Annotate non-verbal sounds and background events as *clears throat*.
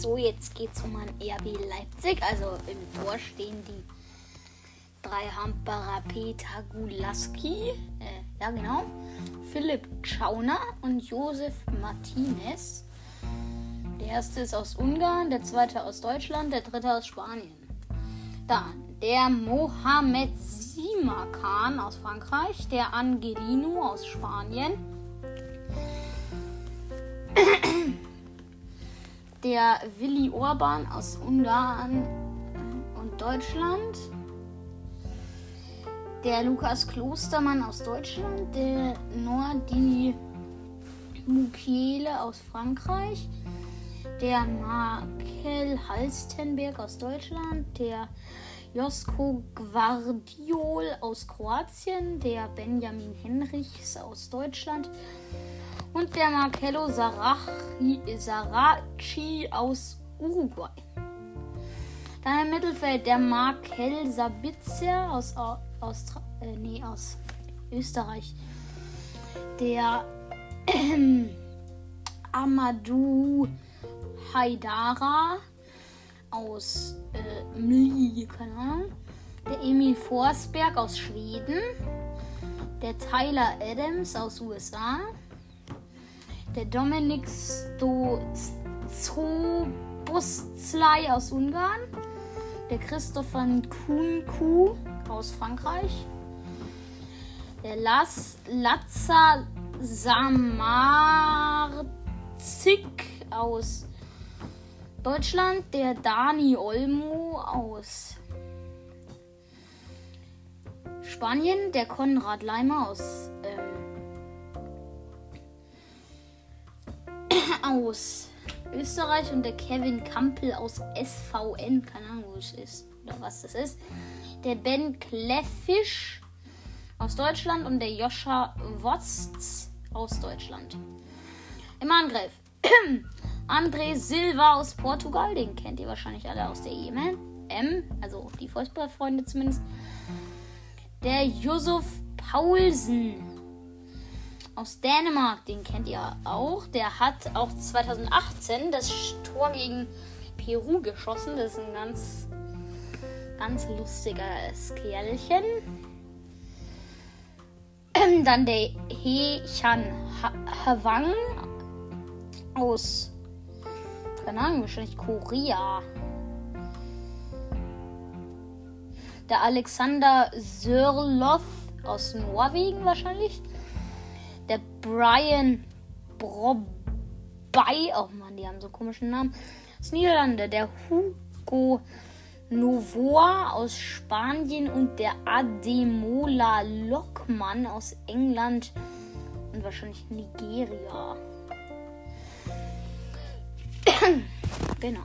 So, jetzt geht's um ein RB Leipzig. Also im Tor stehen die drei Hamperer Peter Gulaski. Äh, ja, genau. Philipp Schauner und Josef Martinez. Der erste ist aus Ungarn, der zweite aus Deutschland, der dritte aus Spanien. Dann der Mohamed Simakan aus Frankreich, der Angelino aus Spanien, der Willi Orban aus Ungarn und Deutschland, der Lukas Klostermann aus Deutschland, der Nordi Mukiele aus Frankreich, der Markel Halstenberg aus Deutschland, der Josko Gvardiol aus Kroatien, der Benjamin Henrichs aus Deutschland und der Marcello Sarachi aus Uruguay. Dann im Mittelfeld der Markel Sabitzer aus, aus, äh, nee, aus Österreich. Der äh, *clears throat* Amadou Haidara aus äh, Mli, keine Ahnung. Der Emil Forsberg aus Schweden. Der Tyler Adams aus USA. Der Dominik Stozobuslai aus Ungarn. Der Christopher Kunku aus Frankreich. Der Las Lazza Samarzik aus Deutschland der Dani Olmo aus Spanien, der Konrad Leimer aus, ähm, *coughs* aus Österreich und der Kevin Kampel aus SVN, keine Ahnung, wo es ist oder was das ist. Der Ben Kleffisch aus Deutschland und der Joscha Wotz aus Deutschland. Im Angriff. André Silva aus Portugal, den kennt ihr wahrscheinlich alle aus der EM, M, also die Fußballfreunde zumindest. Der Josef Paulsen aus Dänemark, den kennt ihr auch. Der hat auch 2018 das Tor gegen Peru geschossen. Das ist ein ganz, ganz lustiges Kerlchen. Dann der He Chan Hwang aus keine Ahnung, wahrscheinlich Korea. Der Alexander Sörloff aus Norwegen wahrscheinlich. Der Brian Brobey, oh Mann, die haben so komischen Namen. Aus Niederlande. Der Hugo Novoa aus Spanien und der Ademola Lockmann aus England und wahrscheinlich Nigeria. Genau.